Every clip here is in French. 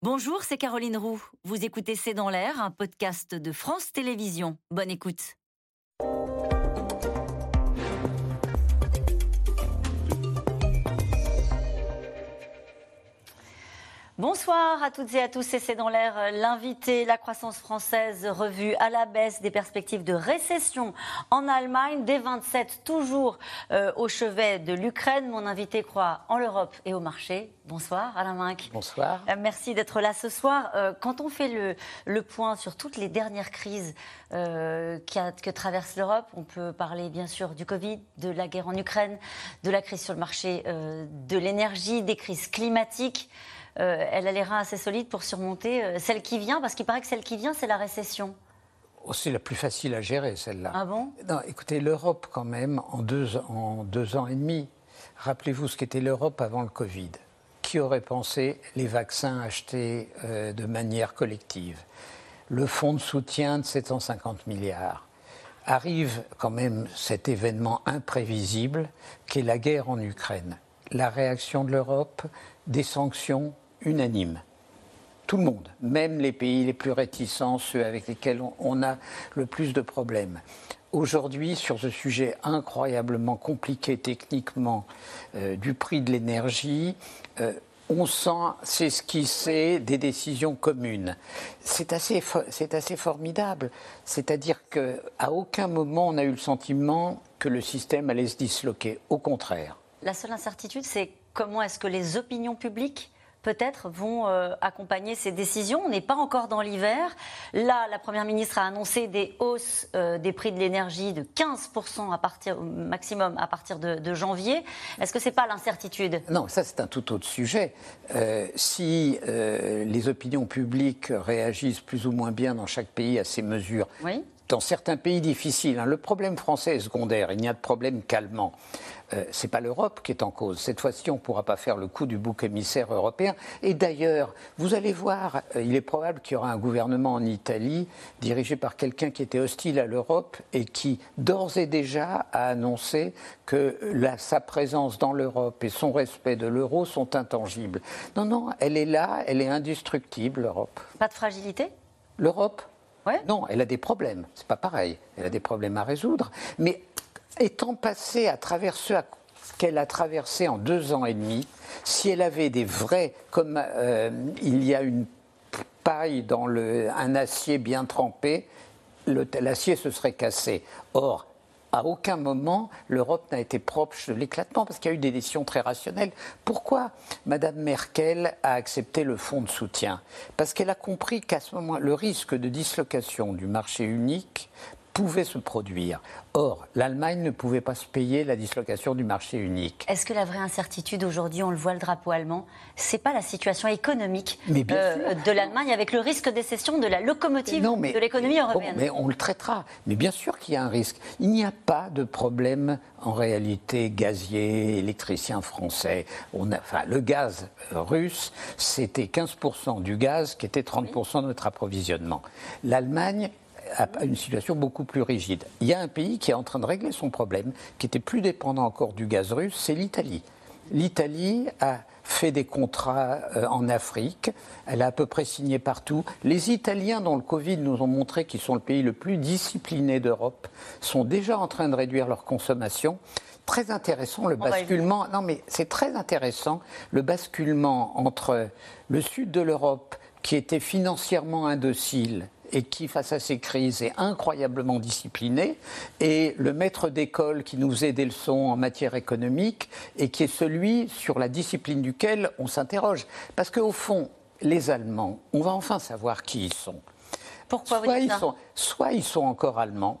Bonjour, c'est Caroline Roux. Vous écoutez C'est dans l'air, un podcast de France Télévisions. Bonne écoute. Bonsoir à toutes et à tous, c'est dans l'air l'invité, la croissance française revue à la baisse, des perspectives de récession en Allemagne, des 27 toujours euh, au chevet de l'Ukraine. Mon invité croit en l'Europe et au marché. Bonsoir Alain Minck. Bonsoir. Euh, merci d'être là ce soir. Euh, quand on fait le, le, point sur toutes les dernières crises qui a, que traverse l'Europe, on peut parler bien sûr du Covid, de la guerre en Ukraine, de la crise sur le marché de l'énergie, des crises climatiques. Euh, elle a les reins assez solides pour surmonter euh, celle qui vient, parce qu'il paraît que celle qui vient, c'est la récession. Oh, c'est la plus facile à gérer, celle-là. Ah bon? Non, écoutez, l'Europe, quand même, en deux, en deux ans et demi, rappelez-vous ce qu'était l'Europe avant le Covid. Qui aurait pensé les vaccins achetés euh, de manière collective Le fonds de soutien de 750 milliards. Arrive quand même cet événement imprévisible qui est la guerre en Ukraine. La réaction de l'Europe, des sanctions unanime. Tout le monde, même les pays les plus réticents, ceux avec lesquels on a le plus de problèmes. Aujourd'hui, sur ce sujet incroyablement compliqué techniquement euh, du prix de l'énergie, euh, on sent c'est des décisions communes. C'est assez, c'est assez formidable. C'est-à-dire qu'à aucun moment on a eu le sentiment que le système allait se disloquer. Au contraire. La seule incertitude, c'est comment est-ce que les opinions publiques peut-être vont euh, accompagner ces décisions. On n'est pas encore dans l'hiver. Là, la Première ministre a annoncé des hausses euh, des prix de l'énergie de 15% à partir, maximum à partir de, janvier. Est-ce que ce n'est pas l'incertitude? Non, ça c'est un tout autre sujet. Euh, si les opinions publiques réagissent plus ou moins bien dans chaque pays à ces mesures, oui dans certains pays difficiles. Hein, le problème français est secondaire, il n'y a de problème qu'allemand. Euh, Ce n'est pas l'Europe qui est en cause. Cette fois-ci, on ne pourra pas faire le coup du bouc émissaire européen. Et d'ailleurs, vous allez voir, euh, il est probable qu'il y aura un gouvernement en Italie dirigé par quelqu'un qui était hostile à l'Europe et qui, d'ores et déjà, a annoncé que sa présence dans l'Europe et son respect de l'euro sont intangibles. Non, non, elle est là, elle est indestructible, l'Europe. Pas de fragilité? L'Europe? Non, elle a des problèmes. C'est pas pareil. Elle a des problèmes à résoudre. Mais étant passée à travers ce qu'elle a traversé en deux ans et demi, si elle avait des vrais, comme euh, il y a une paille dans le, un acier bien trempé, l'acier se serait cassé. Or, à aucun moment, l'Europe n'a été proche de l'éclatement parce qu'il y a eu des décisions très rationnelles. Pourquoi Mme Merkel a accepté le fonds de soutien? Parce qu'elle a compris qu'à ce moment, le risque de dislocation du marché unique pouvait se produire. Or, l'Allemagne ne pouvait pas se payer la dislocation du marché unique. Est-ce que la vraie incertitude aujourd'hui, on le voit le drapeau allemand, c'est pas la situation économique euh, de l'Allemagne avec le risque des cessions de la locomotive de l'économie européenne? Mais on le traitera. Mais bien sûr qu'il y a un risque. Il n'y a pas de problème en réalité gazier, électricien français. On a, enfin, le gaz russe, c'était 15% du gaz qui était 30% de notre approvisionnement. L'Allemagne à une situation beaucoup plus rigide. Il y a un pays qui est en train de régler son problème, qui était plus dépendant encore du gaz russe, c'est l'Italie. L'Italie a fait des contrats euh, en Afrique, elle a à peu près signé partout. Les Italiens, dont le Covid nous ont montré qu'ils sont le pays le plus discipliné d'Europe, sont déjà en train de réduire leur consommation. Très intéressant le basculement. Non, mais c'est très intéressant le basculement entre le sud de l'Europe, qui était financièrement indocile, et qui, face à ces crises, est incroyablement discipliné, et le maître d'école qui nous aide des leçons en matière économique, et qui est celui sur la discipline duquel on s'interroge. Parce qu'au fond, les Allemands, on va enfin savoir qui ils sont. Pourquoi soit, vous ils sont, soit ils sont encore allemands,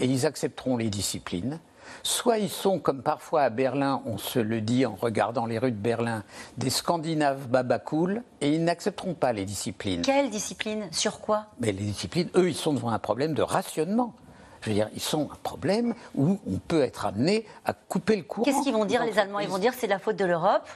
et ils accepteront les disciplines, Soit ils sont, comme parfois à Berlin, on se le dit en regardant les rues de Berlin, des Scandinaves babacool, et ils n'accepteront pas les disciplines. Quelles disciplines Sur quoi? Mais les disciplines, eux, ils sont devant un problème de rationnement. Je veux dire, ils sont un problème où on peut être amené à couper le courant. Qu'est-ce qu'ils vont dire, les Allemands? Ils vont dire c'est la faute de l'Europe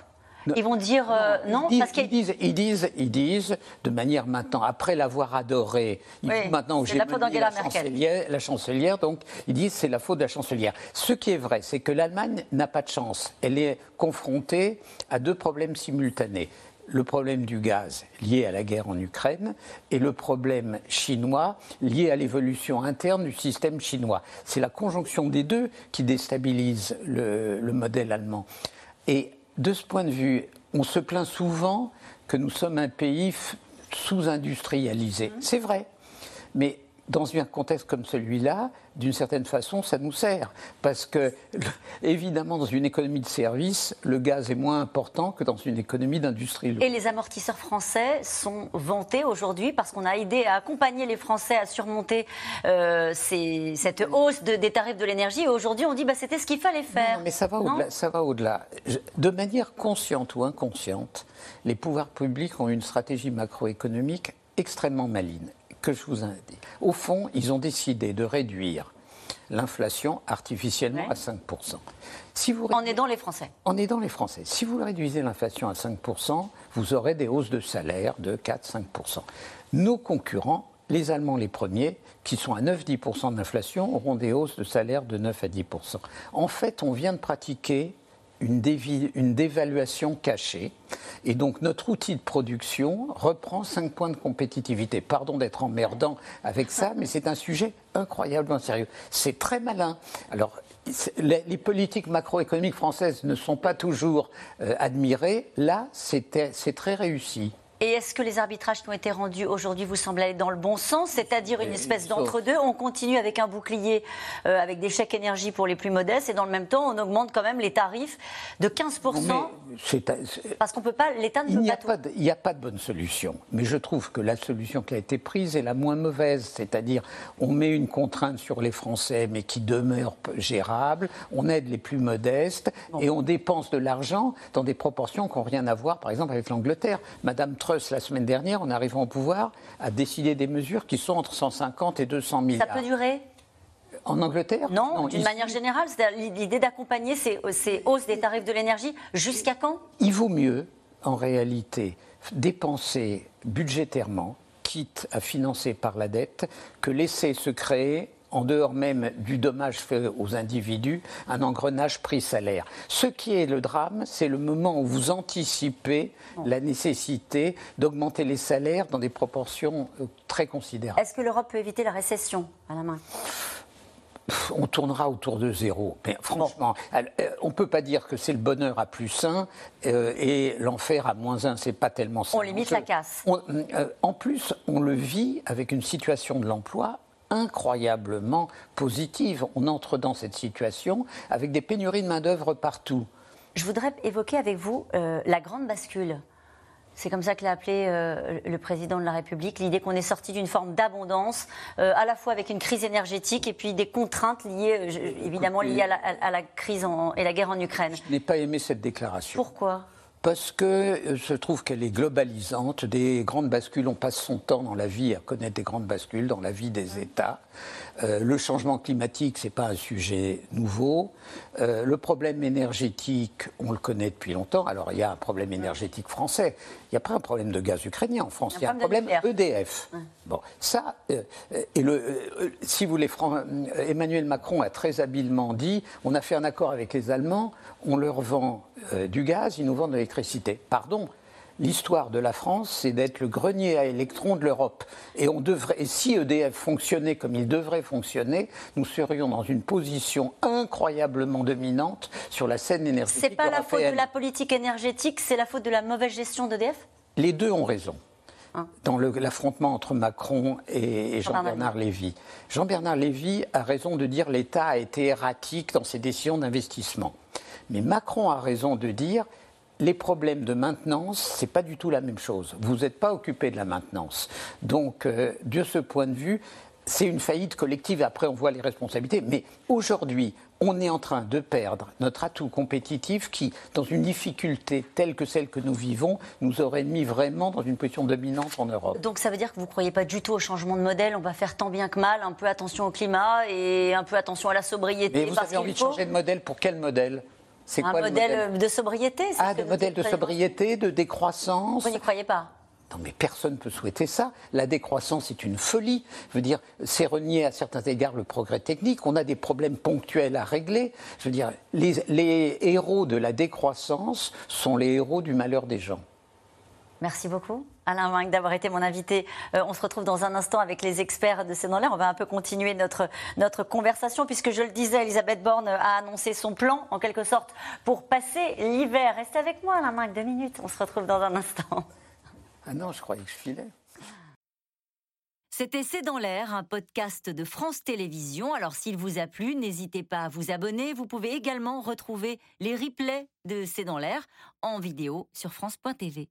ils vont dire euh, non, parce qu'ils disent, ils disent, ils disent, de manière maintenant, après l'avoir adoré, il faut maintenant j'ai la, chancelière, la chancelière, donc ils disent c'est la faute de la chancelière. Ce qui est vrai, c'est que l'Allemagne n'a pas de chance. Elle est confrontée à deux problèmes simultanés le problème du gaz lié à la guerre en Ukraine et le problème chinois lié à l'évolution interne du système chinois. C'est la conjonction des deux qui déstabilise le, modèle allemand. Et de ce point de vue, on se plaint souvent que nous sommes un pays sous-industrialisé. Mmh. C'est vrai. Mais dans un contexte comme celui-là, d'une certaine façon, ça nous sert. Parce que, évidemment, dans une économie de service, le gaz est moins important que dans une économie d'industrie. Et les amortisseurs français sont vantés aujourd'hui parce qu'on a aidé à accompagner les Français à surmonter euh, cette hausse des tarifs de l'énergie. Et aujourd'hui, on dit que bah, c'était ce qu'il fallait faire. Non, mais ça va au-delà. Ça va au-delà. De manière consciente ou inconsciente, les pouvoirs publics ont une stratégie macroéconomique extrêmement maligne que je vous ai dit. Au fond, ils ont décidé de réduire l'inflation artificiellement à 5%. Si vous en aidant les Français. En aidant les Français. Si vous réduisez l'inflation à 5%, vous aurez des hausses de salaire de 4-5%. Nos concurrents, les Allemands les premiers, qui sont à 9-10% d'inflation, auront des hausses de salaire de 9 à 10%. En fait, on vient de pratiquer une, dévaluation cachée. Et donc notre outil de production reprend 5 points de compétitivité. Pardon d'être emmerdant avec ça, mais c'est un sujet incroyablement sérieux. C'est très malin. Alors, les, politiques macroéconomiques françaises ne sont pas toujours euh, admirées. Là, c'est très réussi. Et est-ce que les arbitrages qui ont été rendus aujourd'hui vous semblent aller dans le bon sens, c'est-à-dire une espèce d'entre-deux On continue avec un bouclier, euh, avec des chèques énergie pour les plus modestes, et dans le même temps, on augmente quand même les tarifs de 15%. parce qu'on peut pas, l'État ne peut pas, tout. Il n'y a pas de bonne solution. Mais je trouve que la solution qui a été prise est la moins mauvaise, c'est-à-dire on met une contrainte sur les Français, mais qui demeure gérable, on aide les plus modestes, et on dépense de l'argent dans des proportions qui n'ont rien à voir, par exemple, avec l'Angleterre. Madame la semaine dernière, en arrivant au pouvoir, a décidé des mesures qui sont entre 150 et 200 milliards. Ça peut durer en Angleterre? Non, d'une manière générale, l'idée d'accompagner ces, ces, hausses des tarifs de l'énergie jusqu'à quand? Il vaut mieux, en réalité, dépenser budgétairement, quitte à financer par la dette, que laisser se créer en dehors même du dommage fait aux individus, un engrenage prix-salaire. Ce qui est le drame, c'est le moment où vous anticipez la nécessité d'augmenter les salaires dans des proportions euh, très considérables. Est-ce que l'Europe peut éviter la récession à la main? On tournera autour de zéro. Mais franchement, euh, on ne peut pas dire que c'est le bonheur à plus 1 euh, et l'enfer à moins 1. C'est pas tellement ça. On limite la casse. en plus, on le vit avec une situation de l'emploi incroyablement positive. On entre dans cette situation avec des pénuries de main-d'œuvre partout. Je voudrais évoquer avec vous euh, la grande bascule. C'est comme ça que l'a appelé euh, le président de la République, l'idée qu'on est sorti d'une forme d'abondance, euh, à la fois avec une crise énergétique et puis des contraintes liées, évidemment, liées à la, crise et la guerre en Ukraine. Je n'ai pas aimé cette déclaration. Pourquoi? Parce que je trouve qu'elle est globalisante. Des grandes bascules, on passe son temps dans la vie à connaître des grandes bascules dans la vie des États. Euh, le changement climatique, ce n'est pas un sujet nouveau. Euh, le problème énergétique, on le connaît depuis longtemps. Alors, il y a un problème énergétique français. Il n'y a pas un problème de gaz ukrainien en France. Il y a un problème EDF. Bon, ça, euh, et le, si vous voulez, Emmanuel Macron a très habilement dit on a fait un accord avec les Allemands, on leur vend du gaz, ils nous vendent de l'électricité. Pardon, l'histoire de la France, c'est d'être le grenier à électrons de l'Europe. Et, on devrait, et si EDF fonctionnait comme il devrait fonctionner, nous serions dans une position incroyablement dominante sur la scène énergétique. C'est pas la faute de la politique énergétique, c'est la faute de la mauvaise gestion d'EDF Les deux ont raison. Hein dans l'affrontement entre Macron et, Jean-Bernard Lévy. Jean-Bernard Lévy a raison de dire l'État a été erratique dans ses décisions d'investissement. Mais Macron a raison de dire les problèmes de maintenance, ce n'est pas du tout la même chose. Vous n'êtes pas occupé de la maintenance. Donc, euh, de ce point de vue, c'est une faillite collective. Après, on voit les responsabilités. Mais aujourd'hui, on est en train de perdre notre atout compétitif qui, dans une difficulté telle que celle que nous vivons, nous aurait mis vraiment dans une position dominante en Europe. Donc ça veut dire que vous ne croyez pas du tout au changement de modèle On va faire tant bien que mal, un peu attention au climat et un peu attention à la sobriété. Mais vous avez envie de changer de modèle pour quel modèle? C'est un modèle, de sobriété Ah, de modèle de sobriété, de décroissance. Vous n'y croyez pas? Non, mais personne ne peut souhaiter ça. La décroissance est une folie. Je veux dire, c'est renier à certains égards le progrès technique. On a des problèmes ponctuels à régler. Je veux dire, les, les héros de la décroissance sont les héros du malheur des gens. Merci beaucoup, Alain Wang, d'avoir été mon invité. Euh, on se retrouve dans un instant avec les experts de C'est dans l'air. On va un peu continuer notre, notre conversation, puisque je le disais, Elisabeth Borne a annoncé son plan, en quelque sorte, pour passer l'hiver. Restez avec moi, Alain Wang, deux minutes. On se retrouve dans un instant. Ah non, je croyais que je filais. C'était C'est dans l'air, un podcast de France Télévisions. Alors s'il vous a plu, n'hésitez pas à vous abonner. Vous pouvez également retrouver les replays de C'est dans l'air en vidéo sur France.tv.